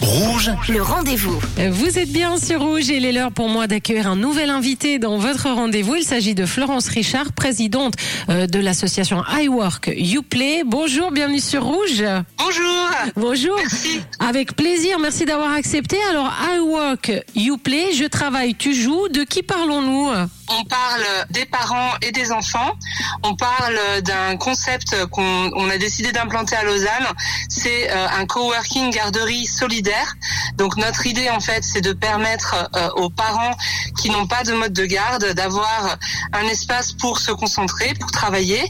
Rouge, Le rendez-vous. Vous êtes bien sur Rouge et il est l'heure pour moi d'accueillir un nouvel invité dans votre rendez-vous. Il s'agit de Florence Richard, présidente euh, de l'association iWork Uplay. Bonjour, bienvenue sur Rouge. Bonjour. Bonjour. Merci. Avec plaisir, merci d'avoir accepté. Alors, iWork Uplay, je travaille, tu joues. De qui parlons-nous? On parle des parents et des enfants. On parle d'un concept qu'on on a décidé d'implanter à Lausanne. C'est euh, un coworking garderie solidaire. Donc notre idée en fait, c'est de permettre euh, aux parents qui n'ont pas de mode de garde d'avoir un espace pour se concentrer, pour travailler,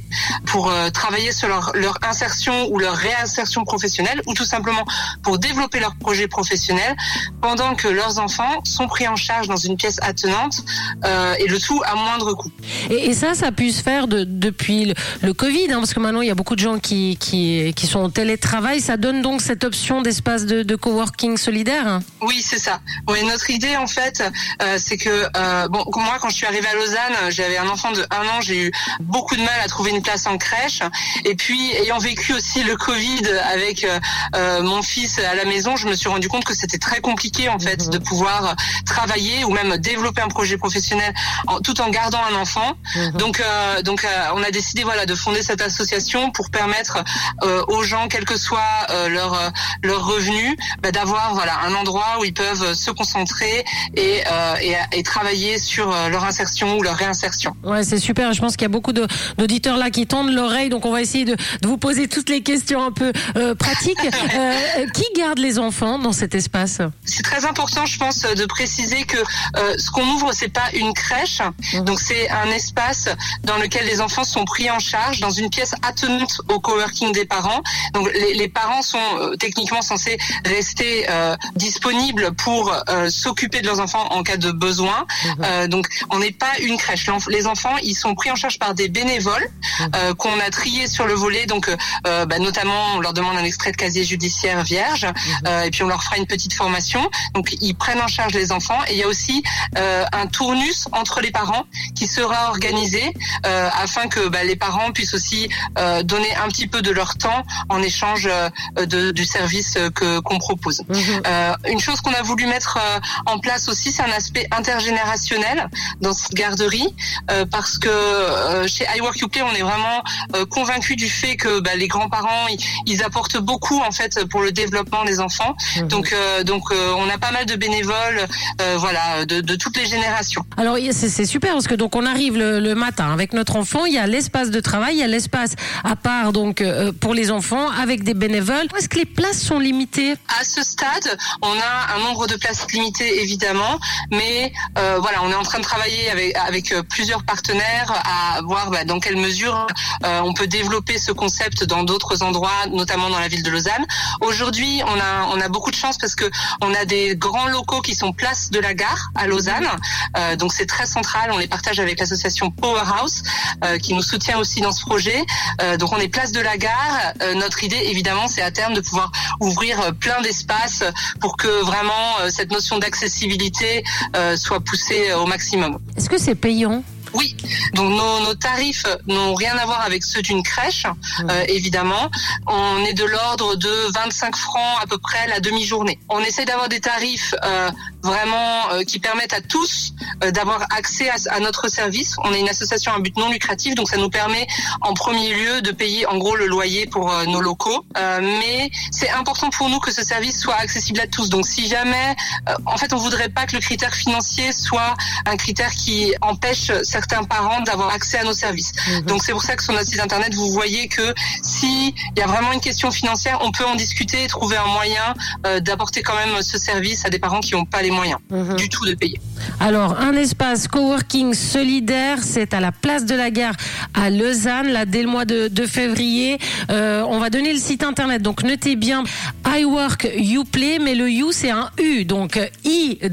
pour euh, travailler sur leur, insertion ou leur réinsertion professionnelle, ou tout simplement pour développer leur projet professionnel, pendant que leurs enfants sont pris en charge dans une pièce attenante euh, et le tout à moindre coût. et, ça, ça a pu se faire de- depuis le, Covid, hein, parce que maintenant, il y a beaucoup de gens qui, qui, qui sont en télétravail. Ça donne donc cette option d'espace de, de coworking solidaire hein Oui, c'est ça. Oui, notre idée en fait, euh, c'est que euh, bon, moi quand je suis arrivée à Lausanne, j'avais un enfant de un an, j'ai eu beaucoup de mal à trouver une place en crèche. Et puis ayant vécu aussi le Covid avec euh, euh, mon fils à la maison, je me suis rendu compte que c'était très compliqué en fait de pouvoir travailler ou même développer un projet professionnel en- tout en gardant un enfant. Donc, euh, donc, euh, on a décidé voilà de fonder cette association pour permettre euh, aux gens, quel que soit euh, leur euh, leur revenu, bah, d'avoir voilà un endroit où ils peuvent se concentrer et euh, et, et travailler sur euh, leur insertion ou leur réinsertion. Ouais, c'est super. Je pense qu'il y a beaucoup d'auditeurs là qui tendent l'oreille, donc on va essayer de, de vous poser toutes les questions un peu euh, pratiques. Euh, qui garde les enfants dans cet espace? C'est très important, je pense, de préciser que euh, ce qu'on ouvre, c'est pas une crèche, donc c'est un espace dans lequel les enfants sont pris en charge dans une pièce attenante au coworking des parents. Donc les, les parents sont euh, techniquement censés rester euh, disponibles pour euh, s'occuper de leurs enfants en cas de besoin. Euh, donc on n'est pas une crèche. Les enfants, ils sont pris en charge par des bénévoles euh, qu'on a triés sur le volet. Donc euh, bah, notamment, on leur demande un extrait de casier judiciaire vierge, euh, et puis on leur fera une petite formation. Donc ils prennent en charge les enfants. Et il y a aussi euh, un tournus entre les parents qui sera organisé euh, afin que bah, les parents puissent aussi euh, donner un petit peu de leur temps en échange euh, de, du service que qu'on propose. Euh, une chose qu'on a voulu mettre euh, en place aussi, c'est un aspect intergénérationnel dans cette garderie, euh, parce que euh, chez Uplay, on est vraiment euh, convaincu du fait que bah, les grands-parents, ils, ils apportent beaucoup en fait pour le développement des enfants. Donc, euh, donc, euh, on a pas mal de bénévoles, euh, voilà, de, de toutes les générations. Alors c'est c'est super parce que donc on arrive le, le matin avec notre enfant, il y a l'espace de travail, il y a l'espace à part donc euh, pour les enfants avec des bénévoles. Est-ce que les places sont limitées? À ce stade, on a un nombre de places limité évidemment, mais euh, voilà, on est en train de travailler avec, avec euh, plusieurs partenaires à voir bah, dans quelle mesure euh, on peut développer ce concept dans d'autres endroits, notamment dans la ville de Lausanne. Aujourd'hui, on a on a beaucoup de chance parce que on a des grands locaux qui sont place de la gare à Lausanne, Euh, donc c'est très central. On les partage avec l'association Powerhouse euh, qui nous soutient aussi dans ce projet. Euh, donc on est place de la gare. Euh, notre idée, évidemment, c'est à terme de pouvoir ouvrir plein d'espaces pour que vraiment euh, cette notion d'accessibilité euh, soit poussée euh, au maximum. Est-ce que c'est payant? Oui, donc nos, nos tarifs n'ont rien à voir avec ceux d'une crèche, euh, évidemment. On est de l'ordre de 25 francs à peu près la demi-journée. On essaie d'avoir des tarifs euh, vraiment euh, qui permettent à tous euh, d'avoir accès à, à notre service. On est une association à but non lucratif, donc ça nous permet en premier lieu de payer en gros le loyer pour euh, nos locaux. Euh, mais c'est important pour nous que ce service soit accessible à tous. Donc si jamais, euh, en fait, on voudrait pas que le critère financier soit un critère qui empêche certains parents d'avoir accès à nos services. Donc c'est pour ça que sur notre site internet, vous voyez que si il y a vraiment une question financière, on peut en discuter et trouver un moyen euh, d'apporter quand même ce service à des parents qui n'ont pas les moyens du tout de payer. Alors, un espace coworking solidaire, c'est à la place de la gare à Lausanne, là, dès le mois de, de février. Euh, on va donner le site internet, donc notez bien iWork Uplay, mais le U, c'est un U, donc I-W-O-R-K-U.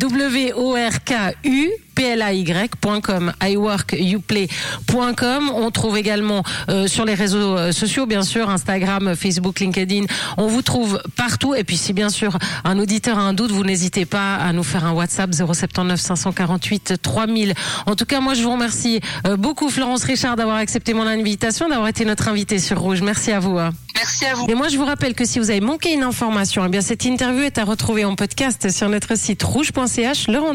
play.com, iworkyouplay.com. On trouve également euh, sur les réseaux euh, sociaux, bien sûr, Instagram, Facebook, LinkedIn. On vous trouve partout. Et puis, si bien sûr un auditeur a un doute, vous n'hésitez pas à nous faire un WhatsApp 079 548 3000. En tout cas, moi, je vous remercie euh, beaucoup, Florence Richard, d'avoir accepté mon invitation, d'avoir été notre invitée sur Rouge. Merci à vous. hein. Merci à vous. Et moi, je vous rappelle que si vous avez manqué une information, eh bien, cette interview est à retrouver en podcast sur notre site rouge.ch. Le rendez